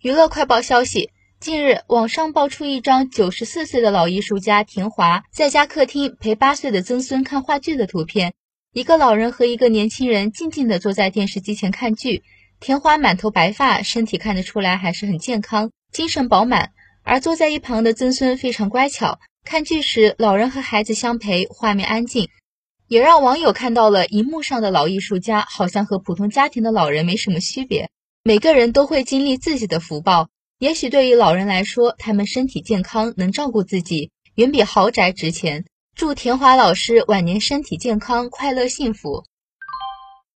娱乐快报消息：近日，网上爆出一张九十四岁的老艺术家田华在家客厅陪八岁的曾孙看话剧的图片。一个老人和一个年轻人静静地坐在电视机前看剧。田华满头白发，身体看得出来还是很健康，精神饱满。而坐在一旁的曾孙非常乖巧。看剧时，老人和孩子相陪，画面安静，也让网友看到了荧幕上的老艺术家好像和普通家庭的老人没什么区别。每个人都会经历自己的福报，也许对于老人来说，他们身体健康，能照顾自己，远比豪宅值钱。祝田华老师晚年身体健康，快乐幸福。